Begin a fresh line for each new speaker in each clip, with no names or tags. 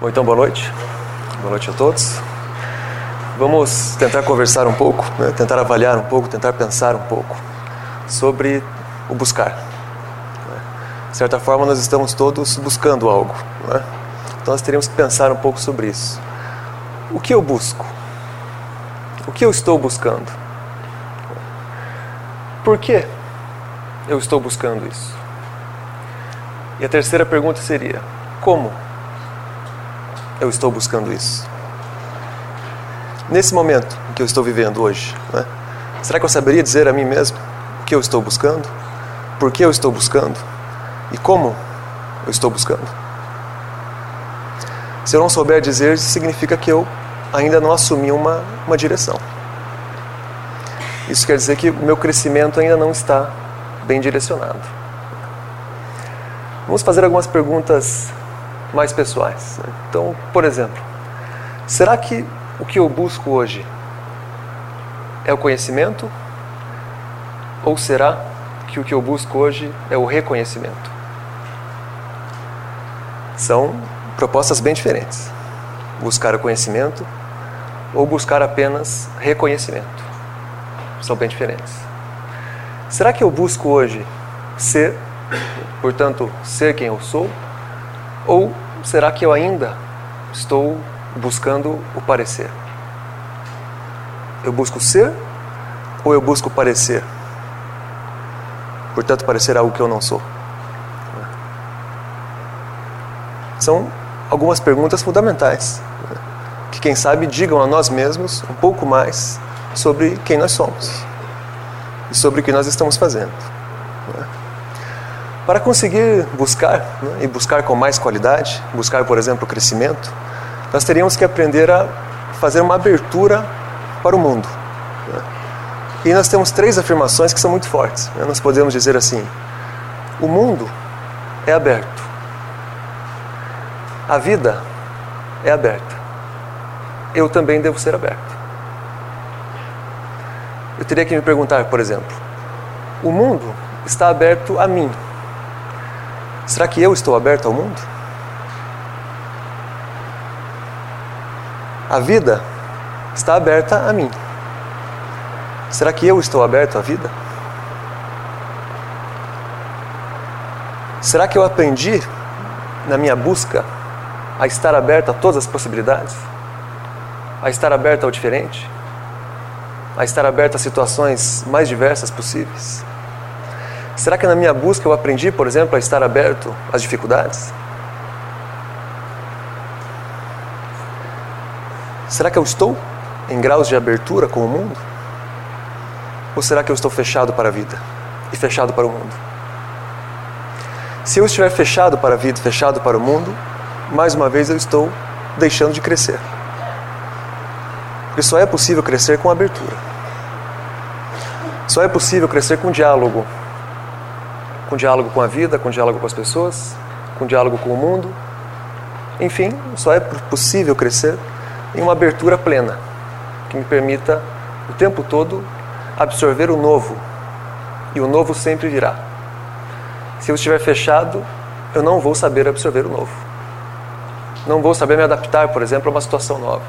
Bom, então boa noite. Boa noite a todos. Vamos tentar conversar um pouco, né? tentar avaliar um pouco, tentar pensar um pouco sobre o buscar. De certa forma, nós estamos todos buscando algo. Né? Então, nós teríamos que pensar um pouco sobre isso. O que eu busco? O que eu estou buscando? Por que eu estou buscando isso? E a terceira pergunta seria: como eu estou buscando isso? Nesse momento que eu estou vivendo hoje, né? será que eu saberia dizer a mim mesmo o que eu estou buscando? Por que eu estou buscando? E como eu estou buscando? Se eu não souber dizer, significa que eu ainda não assumi uma, uma direção. Isso quer dizer que o meu crescimento ainda não está bem direcionado. Vamos fazer algumas perguntas mais pessoais. Né? Então, por exemplo, será que o que eu busco hoje é o conhecimento? Ou será que o que eu busco hoje é o reconhecimento? São propostas bem diferentes. Buscar o conhecimento ou buscar apenas reconhecimento. São bem diferentes. Será que eu busco hoje ser, portanto, ser quem eu sou? Ou será que eu ainda estou buscando o parecer? Eu busco ser ou eu busco parecer? Portanto, parecer algo que eu não sou. São algumas perguntas fundamentais que, quem sabe, digam a nós mesmos um pouco mais sobre quem nós somos e sobre o que nós estamos fazendo. Para conseguir buscar, né, e buscar com mais qualidade, buscar, por exemplo, o crescimento, nós teríamos que aprender a fazer uma abertura para o mundo. Né? E nós temos três afirmações que são muito fortes. Né? Nós podemos dizer assim: o mundo é aberto, a vida é aberta, eu também devo ser aberto. Eu teria que me perguntar, por exemplo, o mundo está aberto a mim, Será que eu estou aberto ao mundo? A vida está aberta a mim. Será que eu estou aberto à vida? Será que eu aprendi na minha busca a estar aberto a todas as possibilidades? A estar aberto ao diferente? A estar aberto a situações mais diversas possíveis? Será que na minha busca eu aprendi, por exemplo, a estar aberto às dificuldades? Será que eu estou em graus de abertura com o mundo? Ou será que eu estou fechado para a vida e fechado para o mundo? Se eu estiver fechado para a vida, fechado para o mundo, mais uma vez eu estou deixando de crescer. Porque só é possível crescer com abertura. Só é possível crescer com diálogo, com diálogo com a vida, com diálogo com as pessoas, com diálogo com o mundo. Enfim, só é possível crescer em uma abertura plena, que me permita o tempo todo absorver o novo. E o novo sempre virá. Se eu estiver fechado, eu não vou saber absorver o novo. Não vou saber me adaptar, por exemplo, a uma situação nova.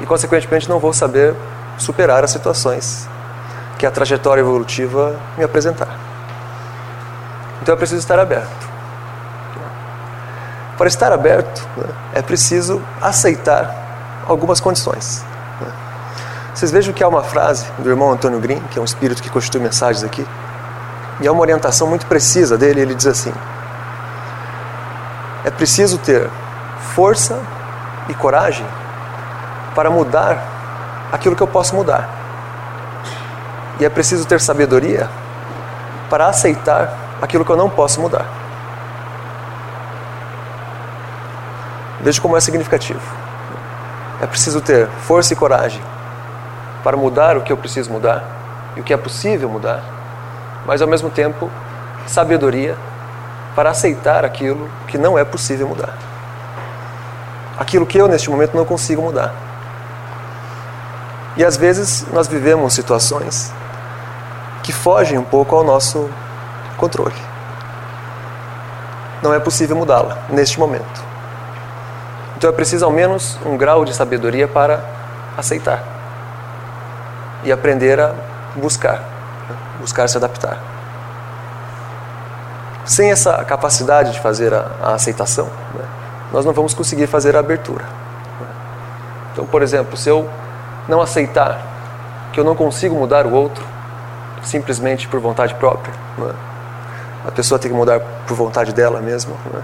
E, consequentemente, não vou saber superar as situações que a trajetória evolutiva me apresentar. Então é preciso estar aberto. Para estar aberto, né, é preciso aceitar algumas condições. Né. Vocês vejam que há uma frase do irmão Antônio Green, que é um espírito que constitui mensagens aqui, e há uma orientação muito precisa dele. Ele diz assim: é preciso ter força e coragem para mudar aquilo que eu posso mudar. E é preciso ter sabedoria para aceitar aquilo que eu não posso mudar. Veja como é significativo. É preciso ter força e coragem para mudar o que eu preciso mudar e o que é possível mudar, mas ao mesmo tempo sabedoria para aceitar aquilo que não é possível mudar. Aquilo que eu neste momento não consigo mudar. E às vezes nós vivemos situações que fogem um pouco ao nosso controle. Não é possível mudá-la neste momento. Então é preciso ao menos um grau de sabedoria para aceitar e aprender a buscar, né? buscar se adaptar. Sem essa capacidade de fazer a, a aceitação, né? nós não vamos conseguir fazer a abertura. Né? Então, por exemplo, se eu não aceitar que eu não consigo mudar o outro simplesmente por vontade própria, né? A pessoa tem que mudar por vontade dela mesma. Né?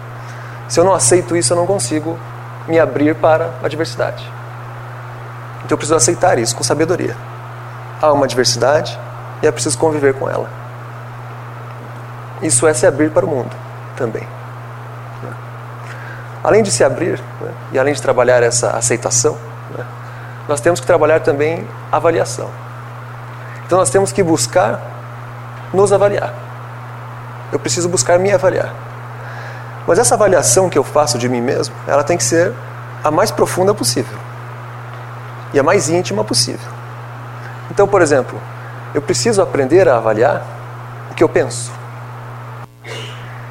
Se eu não aceito isso, eu não consigo me abrir para a diversidade. Então eu preciso aceitar isso com sabedoria. Há uma diversidade e é preciso conviver com ela. Isso é se abrir para o mundo também. Além de se abrir né, e além de trabalhar essa aceitação, né, nós temos que trabalhar também avaliação. Então nós temos que buscar nos avaliar. Eu preciso buscar me avaliar. Mas essa avaliação que eu faço de mim mesmo, ela tem que ser a mais profunda possível e a mais íntima possível. Então, por exemplo, eu preciso aprender a avaliar o que eu penso.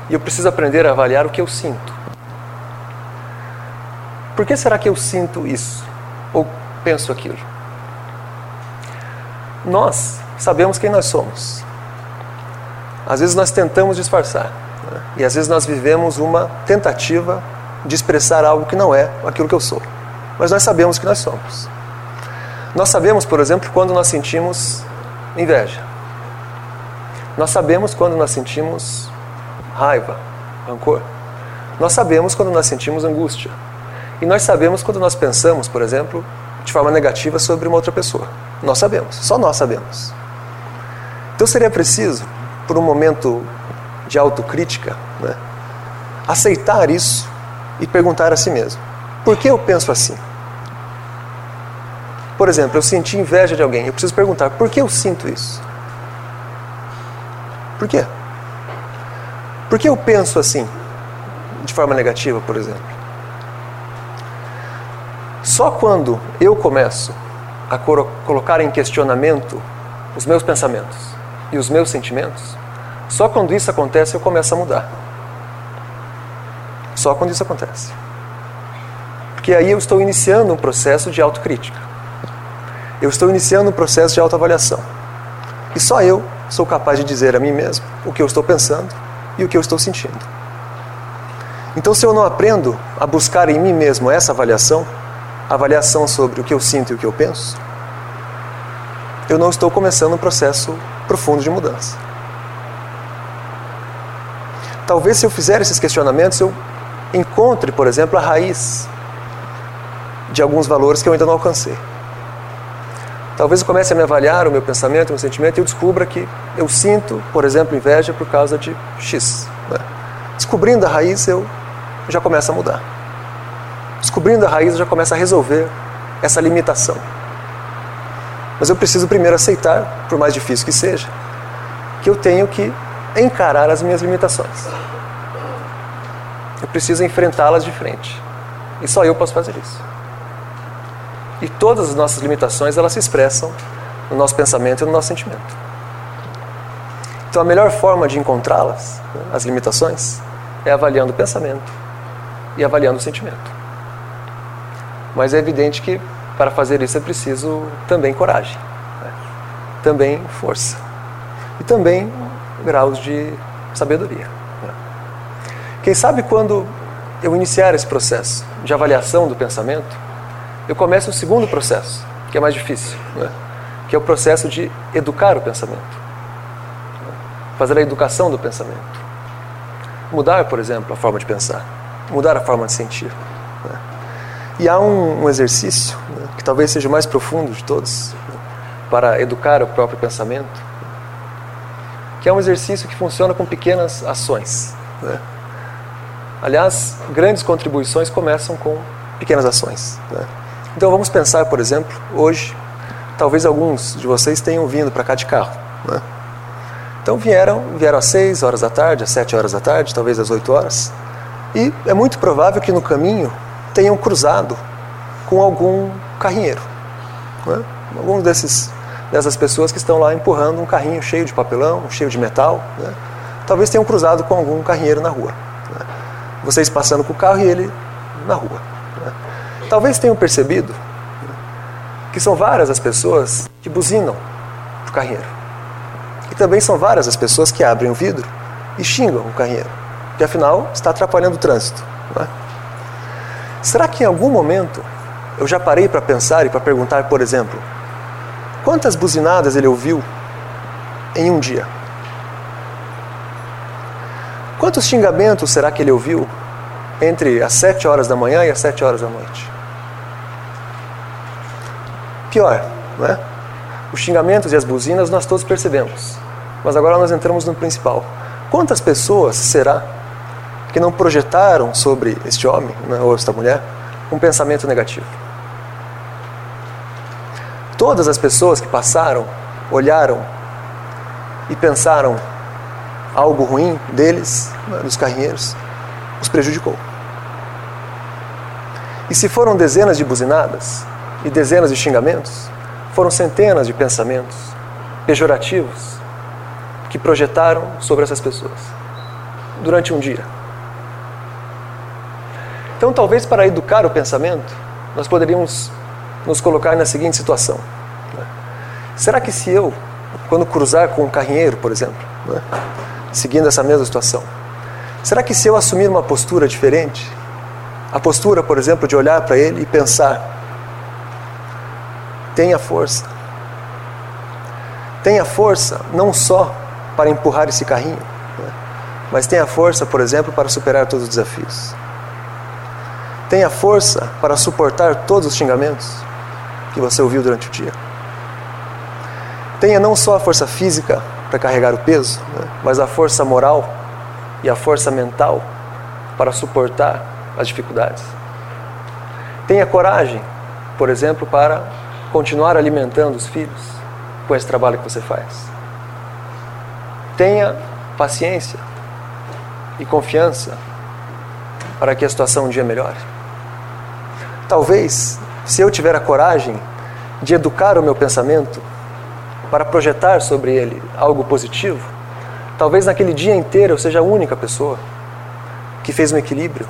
E eu preciso aprender a avaliar o que eu sinto. Por que será que eu sinto isso? Ou penso aquilo? Nós sabemos quem nós somos. Às vezes nós tentamos disfarçar. Né? E às vezes nós vivemos uma tentativa de expressar algo que não é aquilo que eu sou. Mas nós sabemos que nós somos. Nós sabemos, por exemplo, quando nós sentimos inveja. Nós sabemos quando nós sentimos raiva, rancor. Nós sabemos quando nós sentimos angústia. E nós sabemos quando nós pensamos, por exemplo, de forma negativa sobre uma outra pessoa. Nós sabemos, só nós sabemos. Então seria preciso, por um momento de autocrítica, né, aceitar isso e perguntar a si mesmo: por que eu penso assim? Por exemplo, eu senti inveja de alguém, eu preciso perguntar: por que eu sinto isso? Por quê? Por que eu penso assim, de forma negativa, por exemplo? Só quando eu começo a colocar em questionamento os meus pensamentos e os meus sentimentos, só quando isso acontece eu começo a mudar. Só quando isso acontece. Porque aí eu estou iniciando um processo de autocrítica. Eu estou iniciando um processo de autoavaliação. E só eu sou capaz de dizer a mim mesmo o que eu estou pensando e o que eu estou sentindo. Então, se eu não aprendo a buscar em mim mesmo essa avaliação, avaliação sobre o que eu sinto e o que eu penso, eu não estou começando um processo profundo de mudança. Talvez se eu fizer esses questionamentos, eu encontre, por exemplo, a raiz de alguns valores que eu ainda não alcancei. Talvez eu comece a me avaliar o meu pensamento, o meu sentimento e eu descubra que eu sinto, por exemplo, inveja por causa de X. Né? Descobrindo a raiz, eu já começo a mudar. Descobrindo a raiz, eu já começo a resolver essa limitação. Mas eu preciso primeiro aceitar, por mais difícil que seja, que eu tenho que encarar as minhas limitações. Eu preciso enfrentá-las de frente. E só eu posso fazer isso. E todas as nossas limitações, elas se expressam no nosso pensamento e no nosso sentimento. Então a melhor forma de encontrá-las, né, as limitações, é avaliando o pensamento e avaliando o sentimento. Mas é evidente que para fazer isso é preciso também coragem, né? também força e também graus de sabedoria. Né? Quem sabe quando eu iniciar esse processo de avaliação do pensamento, eu começo o segundo processo, que é mais difícil, né? que é o processo de educar o pensamento. Né? Fazer a educação do pensamento. Mudar, por exemplo, a forma de pensar, mudar a forma de sentir. E há um, um exercício, né, que talvez seja o mais profundo de todos, né, para educar o próprio pensamento, que é um exercício que funciona com pequenas ações. Né? Aliás, grandes contribuições começam com pequenas ações. Né? Então vamos pensar, por exemplo, hoje, talvez alguns de vocês tenham vindo para cá de carro. Né? Então vieram, vieram às 6 horas da tarde, às 7 horas da tarde, talvez às 8 horas. E é muito provável que no caminho tenham cruzado com algum carrinheiro. Né? Algum desses dessas pessoas que estão lá empurrando um carrinho cheio de papelão, cheio de metal. Né? Talvez tenham cruzado com algum carrinheiro na rua. Né? Vocês passando com o carro e ele na rua. Né? Talvez tenham percebido que são várias as pessoas que buzinam o carrinheiro. E também são várias as pessoas que abrem o vidro e xingam o carrinheiro, que afinal está atrapalhando o trânsito. É? Será que em algum momento eu já parei para pensar e para perguntar, por exemplo, quantas buzinadas ele ouviu em um dia? Quantos xingamentos será que ele ouviu entre as sete horas da manhã e as sete horas da noite? Pior, não é? Os xingamentos e as buzinas nós todos percebemos. Mas agora nós entramos no principal. Quantas pessoas será que não projetaram sobre este homem né, ou esta mulher um pensamento negativo? Todas as pessoas que passaram, olharam e pensaram algo ruim deles, né, dos carrinheiros, os prejudicou. E se foram dezenas de buzinadas e dezenas de xingamentos, foram centenas de pensamentos pejorativos que projetaram sobre essas pessoas durante um dia. Então, talvez para educar o pensamento, nós poderíamos nos colocar na seguinte situação: né? será que se eu, quando cruzar com um carrinheiro, por exemplo, né, seguindo essa mesma situação, será que se eu assumir uma postura diferente, a postura, por exemplo, de olhar para ele e pensar, tenha força, tenha força não só para empurrar esse carrinho, né? mas tenha força, por exemplo, para superar todos os desafios. Tenha força para suportar todos os xingamentos que você ouviu durante o dia. Tenha não só a força física para carregar o peso, né? mas a força moral e a força mental para suportar as dificuldades. Tenha coragem, por exemplo, para continuar alimentando os filhos com esse trabalho que você faz. Tenha paciência e confiança para que a situação um dia melhore. Talvez, se eu tiver a coragem de educar o meu pensamento para projetar sobre ele algo positivo, talvez naquele dia inteiro eu seja a única pessoa que fez um equilíbrio.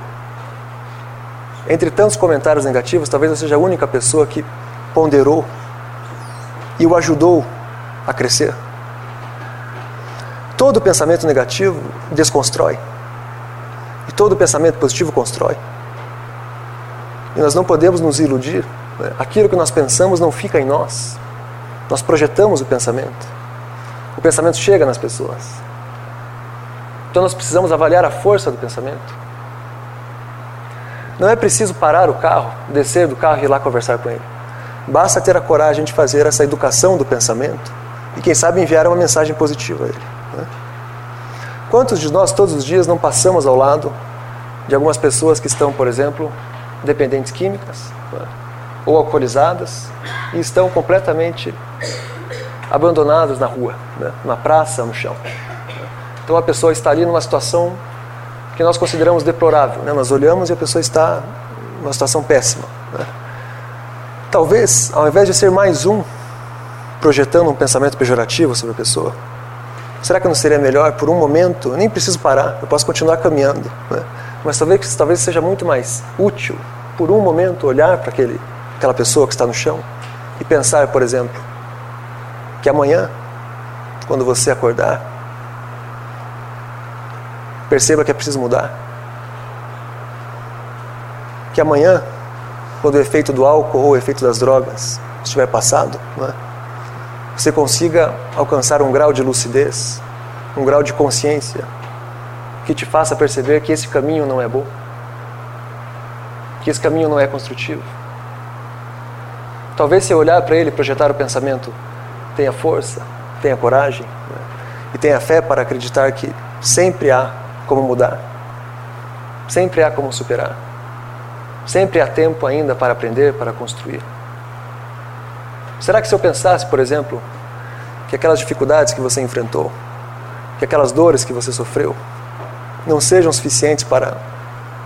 Entre tantos comentários negativos, talvez eu seja a única pessoa que ponderou e o ajudou a crescer. Todo pensamento negativo desconstrói. E todo pensamento positivo constrói. E nós não podemos nos iludir. Né? Aquilo que nós pensamos não fica em nós. Nós projetamos o pensamento. O pensamento chega nas pessoas. Então nós precisamos avaliar a força do pensamento. Não é preciso parar o carro, descer do carro e ir lá conversar com ele. Basta ter a coragem de fazer essa educação do pensamento e, quem sabe, enviar uma mensagem positiva a ele. Né? Quantos de nós todos os dias não passamos ao lado de algumas pessoas que estão, por exemplo, dependentes químicas ou alcoolizadas e estão completamente abandonadas na rua, né? na praça, no chão? Então a pessoa está ali numa situação que nós consideramos deplorável. Né? Nós olhamos e a pessoa está numa situação péssima. Né? Talvez, ao invés de ser mais um projetando um pensamento pejorativo sobre a pessoa, Será que não seria melhor, por um momento, nem preciso parar, eu posso continuar caminhando, né? Mas talvez, talvez seja muito mais útil, por um momento, olhar para aquele, aquela pessoa que está no chão e pensar, por exemplo, que amanhã, quando você acordar, perceba que é preciso mudar. Que amanhã, quando o efeito do álcool ou o efeito das drogas estiver passado, é? você consiga alcançar um grau de lucidez, um grau de consciência que te faça perceber que esse caminho não é bom, que esse caminho não é construtivo. Talvez se olhar para ele projetar o pensamento, tenha força, tenha coragem né? e tenha fé para acreditar que sempre há como mudar, sempre há como superar, sempre há tempo ainda para aprender, para construir. Será que se eu pensasse, por exemplo, que aquelas dificuldades que você enfrentou, que aquelas dores que você sofreu, não sejam suficientes para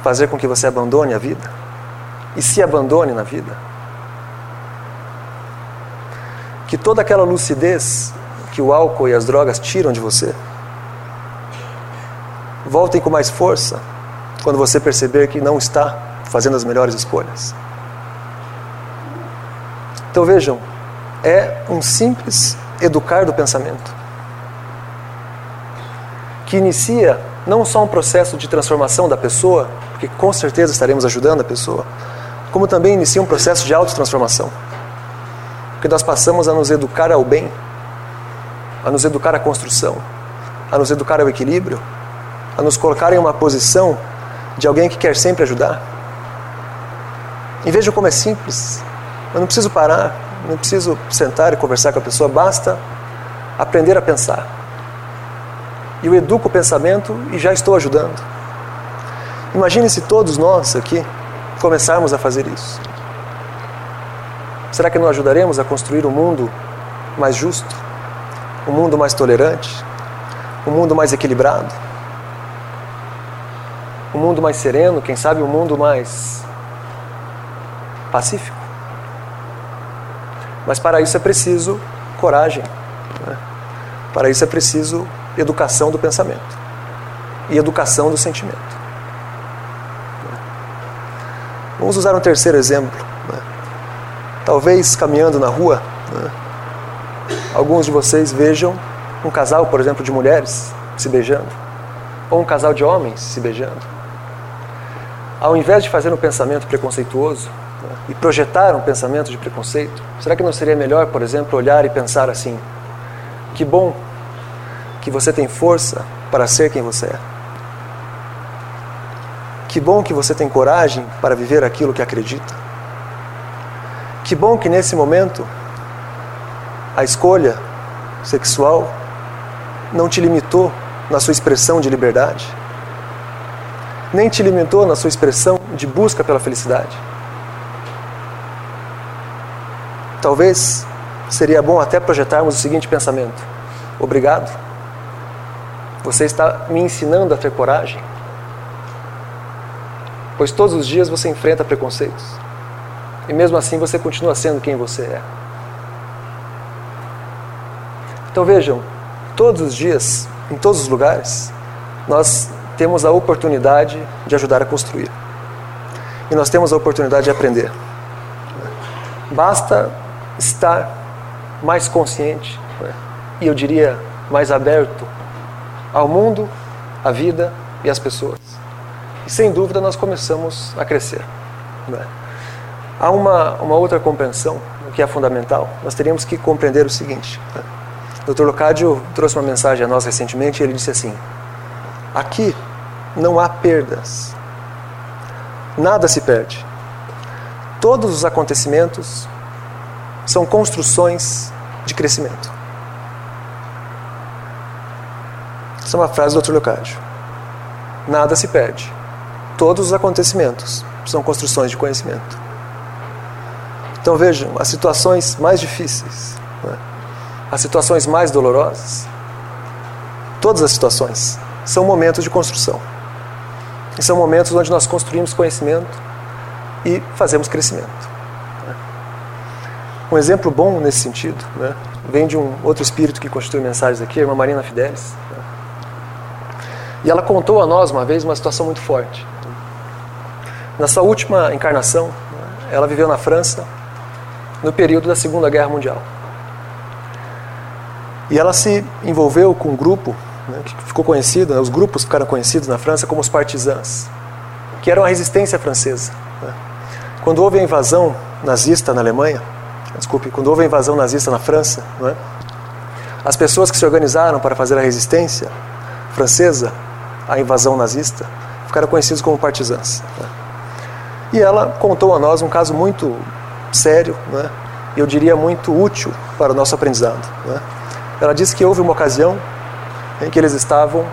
fazer com que você abandone a vida e se abandone na vida? Que toda aquela lucidez que o álcool e as drogas tiram de você voltem com mais força quando você perceber que não está fazendo as melhores escolhas. Então vejam, é um simples educar do pensamento que inicia não só um processo de transformação da pessoa, porque com certeza estaremos ajudando a pessoa, como também inicia um processo de autotransformação. Porque nós passamos a nos educar ao bem, a nos educar à construção, a nos educar ao equilíbrio, a nos colocar em uma posição de alguém que quer sempre ajudar. E vejam como é simples. Eu não preciso parar, não preciso sentar e conversar com a pessoa, basta aprender a pensar. Eu educo o pensamento e já estou ajudando. Imagine se todos nós aqui começarmos a fazer isso. Será que não ajudaremos a construir um mundo mais justo, um mundo mais tolerante, um mundo mais equilibrado, um mundo mais sereno, quem sabe um mundo mais pacífico? Mas para isso é preciso coragem. Né? Para isso é preciso educação do pensamento e educação do sentimento. Vamos usar um terceiro exemplo. Né? Talvez caminhando na rua, né? alguns de vocês vejam um casal, por exemplo, de mulheres se beijando, ou um casal de homens se beijando. Ao invés de fazer um pensamento preconceituoso, e projetar um pensamento de preconceito? Será que não seria melhor, por exemplo, olhar e pensar assim: que bom que você tem força para ser quem você é? Que bom que você tem coragem para viver aquilo que acredita? Que bom que nesse momento a escolha sexual não te limitou na sua expressão de liberdade, nem te limitou na sua expressão de busca pela felicidade. Talvez seria bom até projetarmos o seguinte pensamento: Obrigado. Você está me ensinando a ter coragem. Pois todos os dias você enfrenta preconceitos. E mesmo assim você continua sendo quem você é. Então vejam, todos os dias, em todos os lugares, nós temos a oportunidade de ajudar a construir. E nós temos a oportunidade de aprender. Basta estar mais consciente e eu diria mais aberto ao mundo, à vida e às pessoas. E sem dúvida nós começamos a crescer. Né? Há uma, uma outra compreensão que é fundamental. Nós teríamos que compreender o seguinte. Né? O Dr. Locádio trouxe uma mensagem a nós recentemente e ele disse assim: aqui não há perdas, nada se perde. Todos os acontecimentos são construções de crescimento. Essa é uma frase do Dr. Leocádio. Nada se perde. Todos os acontecimentos são construções de conhecimento. Então vejam, as situações mais difíceis, né? as situações mais dolorosas, todas as situações são momentos de construção. E são momentos onde nós construímos conhecimento e fazemos crescimento. Um exemplo bom nesse sentido né, vem de um outro espírito que constitui mensagens aqui, a irmã Marina Fidelis. E ela contou a nós uma vez uma situação muito forte. Na sua última encarnação, ela viveu na França no período da Segunda Guerra Mundial. E ela se envolveu com um grupo né, que ficou conhecido, né, os grupos ficaram conhecidos na França como os partisans, que eram a resistência francesa. Né. Quando houve a invasão nazista na Alemanha, desculpe, quando houve a invasão nazista na França, é? as pessoas que se organizaram para fazer a resistência francesa à invasão nazista ficaram conhecidos como partisans. É? E ela contou a nós um caso muito sério, é? e eu diria muito útil para o nosso aprendizado. É? Ela disse que houve uma ocasião em que eles estavam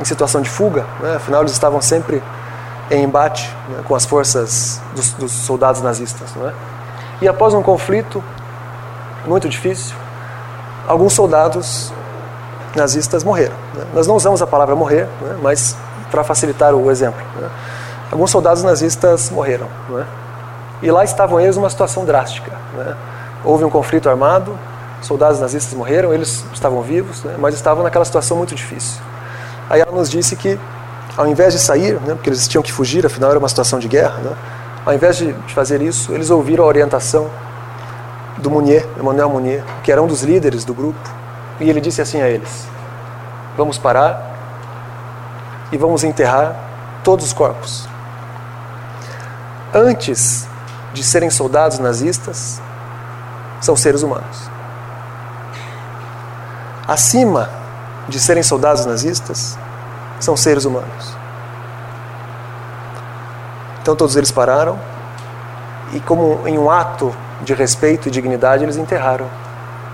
em situação de fuga, é? afinal eles estavam sempre em embate né, com as forças dos, dos soldados nazistas. Não é? E após um conflito muito difícil, alguns soldados nazistas morreram. Né? Nós não usamos a palavra morrer, né? mas para facilitar o exemplo. Né? Alguns soldados nazistas morreram. Né? E lá estavam eles numa situação drástica. Né? Houve um conflito armado, soldados nazistas morreram, eles estavam vivos, né? mas estavam naquela situação muito difícil. Aí ela nos disse que ao invés de sair, porque eles tinham que fugir, afinal era uma situação de guerra, ao invés de fazer isso, eles ouviram a orientação do Munier, Emmanuel Munier, que era um dos líderes do grupo, e ele disse assim a eles: Vamos parar e vamos enterrar todos os corpos. Antes de serem soldados nazistas, são seres humanos. Acima de serem soldados nazistas, são seres humanos. Então todos eles pararam e, como em um ato de respeito e dignidade, eles enterraram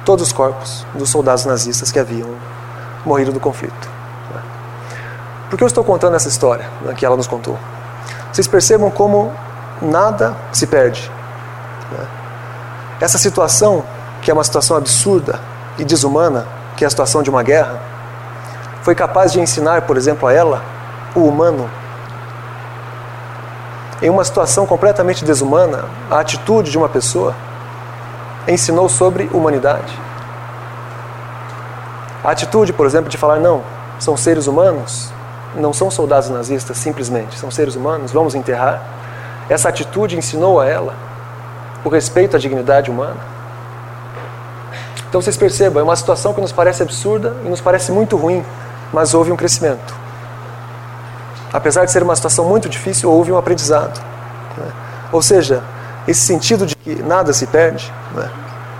todos os corpos dos soldados nazistas que haviam morrido do conflito. Por que eu estou contando essa história né, que ela nos contou? Vocês percebam como nada se perde. Né? Essa situação, que é uma situação absurda e desumana, que é a situação de uma guerra, foi capaz de ensinar, por exemplo, a ela o humano. Em uma situação completamente desumana, a atitude de uma pessoa ensinou sobre humanidade. A atitude, por exemplo, de falar: não, são seres humanos, não são soldados nazistas simplesmente, são seres humanos, vamos enterrar. Essa atitude ensinou a ela o respeito à dignidade humana. Então vocês percebam, é uma situação que nos parece absurda e nos parece muito ruim, mas houve um crescimento. Apesar de ser uma situação muito difícil, houve um aprendizado. Né? Ou seja, esse sentido de que nada se perde, né?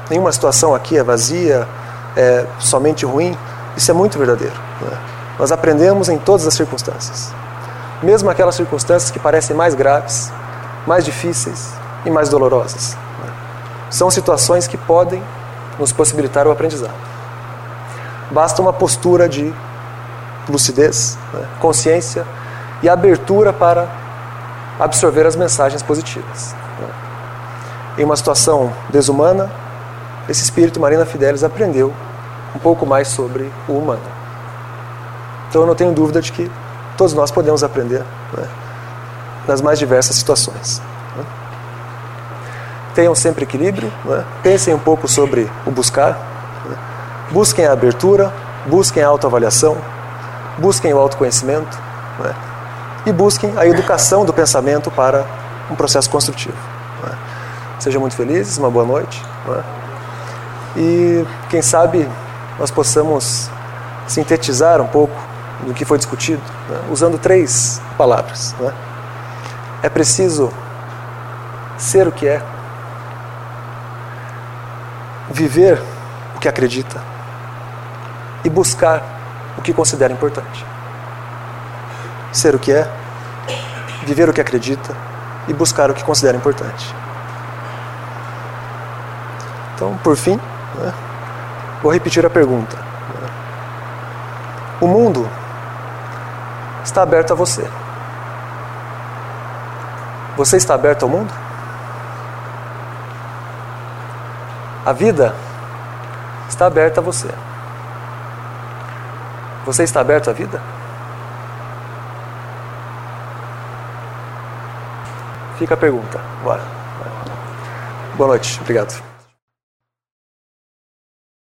nenhuma situação aqui é vazia, é somente ruim, isso é muito verdadeiro. Né? Nós aprendemos em todas as circunstâncias. Mesmo aquelas circunstâncias que parecem mais graves, mais difíceis e mais dolorosas. Né? São situações que podem nos possibilitar o aprendizado. Basta uma postura de lucidez, né? consciência e abertura para absorver as mensagens positivas. Em uma situação desumana, esse espírito Marina Fidelis aprendeu um pouco mais sobre o humano. Então eu não tenho dúvida de que todos nós podemos aprender né, nas mais diversas situações. Né. Tenham sempre equilíbrio, né, pensem um pouco sobre o buscar, né. busquem a abertura, busquem a autoavaliação, busquem o autoconhecimento né, e busquem a educação do pensamento para um processo construtivo. Sejam muito felizes, uma boa noite. Né, e quem sabe nós possamos sintetizar um pouco do que foi discutido, né? usando três palavras. Né? É preciso ser o que é, viver o que acredita e buscar o que considera importante. Ser o que é, viver o que acredita e buscar o que considera importante. Então, por fim, né, vou repetir a pergunta. O mundo está aberto a você. Você está aberto ao mundo? A vida está aberta a você. Você está aberto à vida? Fica a pergunta. Bora. Boa noite. Obrigado.